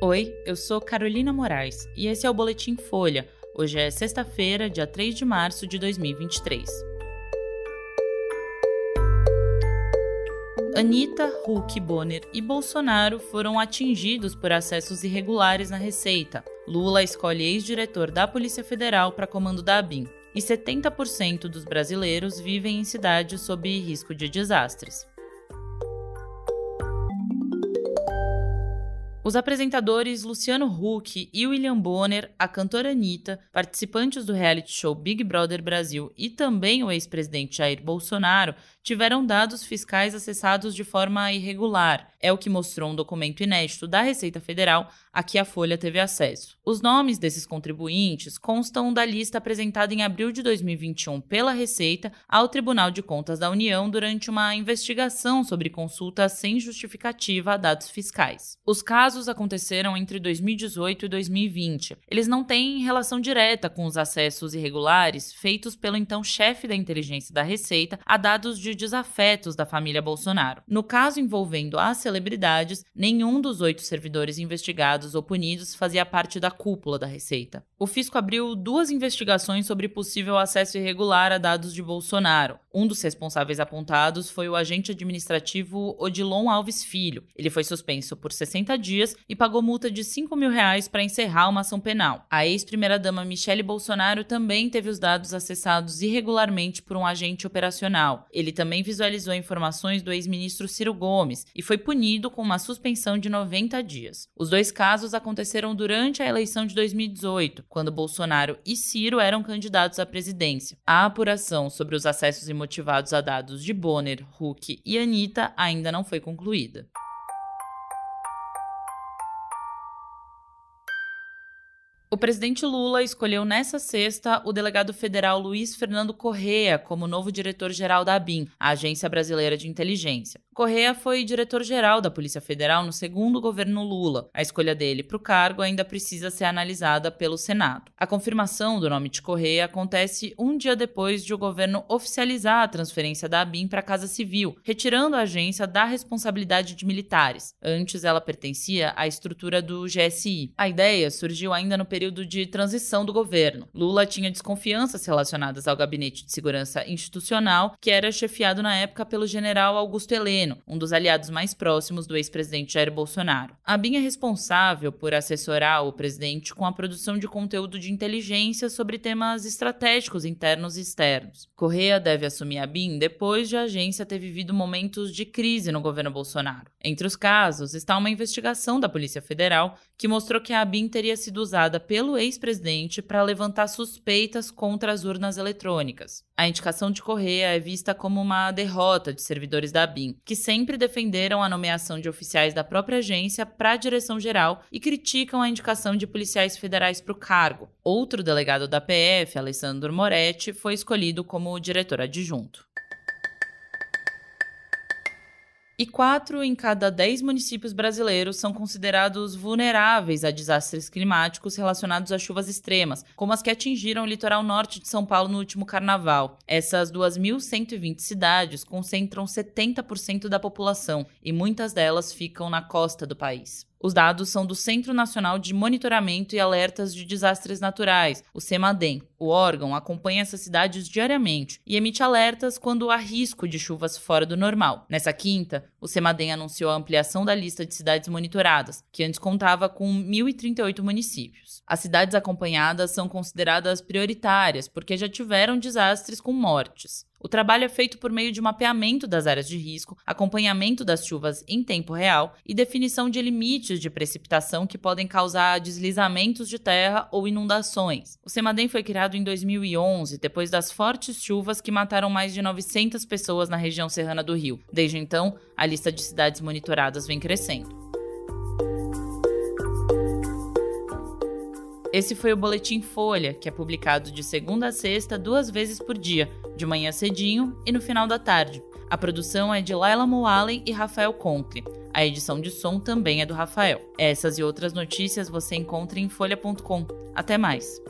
Oi, eu sou Carolina Moraes e esse é o Boletim Folha. Hoje é sexta-feira, dia 3 de março de 2023. Anitta, Huck, Bonner e Bolsonaro foram atingidos por acessos irregulares na Receita. Lula escolhe ex-diretor da Polícia Federal para comando da ABIN. E 70% dos brasileiros vivem em cidades sob risco de desastres. Os apresentadores Luciano Huck e William Bonner, a cantora Anitta, participantes do reality show Big Brother Brasil e também o ex-presidente Jair Bolsonaro tiveram dados fiscais acessados de forma irregular. É o que mostrou um documento inédito da Receita Federal a que a Folha teve acesso. Os nomes desses contribuintes constam da lista apresentada em abril de 2021 pela Receita ao Tribunal de Contas da União durante uma investigação sobre consultas sem justificativa a dados fiscais. Os casos aconteceram entre 2018 e 2020. Eles não têm relação direta com os acessos irregulares feitos pelo então chefe da inteligência da Receita a dados de desafetos da família Bolsonaro. No caso envolvendo as celebridades, nenhum dos oito servidores investigados ou punidos fazia parte da cúpula da Receita. O fisco abriu duas investigações sobre possível acesso irregular a dados de Bolsonaro. Um dos responsáveis apontados foi o agente administrativo Odilon Alves Filho. Ele foi suspenso por 60 dias e pagou multa de 5 mil reais para encerrar uma ação penal. A ex-primeira-dama Michele Bolsonaro também teve os dados acessados irregularmente por um agente operacional. Ele também visualizou informações do ex-ministro Ciro Gomes e foi punido com uma suspensão de 90 dias. Os dois casos aconteceram durante a eleição de 2018, quando Bolsonaro e Ciro eram candidatos à presidência. A apuração sobre os acessos imotivados a dados de Bonner, Huck e Anitta ainda não foi concluída. O presidente Lula escolheu nessa sexta o delegado federal Luiz Fernando Correa como novo diretor-geral da ABIN, a Agência Brasileira de Inteligência. Correa foi diretor-geral da Polícia Federal no segundo governo Lula. A escolha dele para o cargo ainda precisa ser analisada pelo Senado. A confirmação do nome de Correa acontece um dia depois de o governo oficializar a transferência da ABIN para a Casa Civil, retirando a agência da responsabilidade de militares. Antes, ela pertencia à estrutura do GSI. A ideia surgiu ainda no período de transição do governo. Lula tinha desconfianças relacionadas ao Gabinete de Segurança Institucional, que era chefiado na época pelo general Augusto Heleno um dos aliados mais próximos do ex-presidente Jair Bolsonaro. A BIM é responsável por assessorar o presidente com a produção de conteúdo de inteligência sobre temas estratégicos internos e externos. Correia deve assumir a BIM depois de a agência ter vivido momentos de crise no governo Bolsonaro. Entre os casos está uma investigação da Polícia Federal que mostrou que a BIM teria sido usada pelo ex-presidente para levantar suspeitas contra as urnas eletrônicas. A indicação de Correia é vista como uma derrota de servidores da BIM, que sempre defenderam a nomeação de oficiais da própria agência para a direção geral e criticam a indicação de policiais federais para o cargo. Outro delegado da PF, Alessandro Moretti, foi escolhido como diretor adjunto. E quatro em cada dez municípios brasileiros são considerados vulneráveis a desastres climáticos relacionados a chuvas extremas, como as que atingiram o litoral norte de São Paulo no último carnaval. Essas 2.120 cidades concentram 70% da população e muitas delas ficam na costa do país. Os dados são do Centro Nacional de Monitoramento e Alertas de Desastres Naturais, o CEMADEM. O órgão acompanha essas cidades diariamente e emite alertas quando há risco de chuvas fora do normal. Nessa quinta, o CEMADEM anunciou a ampliação da lista de cidades monitoradas, que antes contava com 1.038 municípios. As cidades acompanhadas são consideradas prioritárias porque já tiveram desastres com mortes. O trabalho é feito por meio de mapeamento das áreas de risco, acompanhamento das chuvas em tempo real e definição de limites de precipitação que podem causar deslizamentos de terra ou inundações. O CEMADEM foi criado em 2011, depois das fortes chuvas que mataram mais de 900 pessoas na região serrana do Rio. Desde então, a lista de cidades monitoradas vem crescendo. Esse foi o Boletim Folha, que é publicado de segunda a sexta, duas vezes por dia, de manhã cedinho e no final da tarde. A produção é de Laila Moalen e Rafael Conkle. A edição de som também é do Rafael. Essas e outras notícias você encontra em folha.com. Até mais!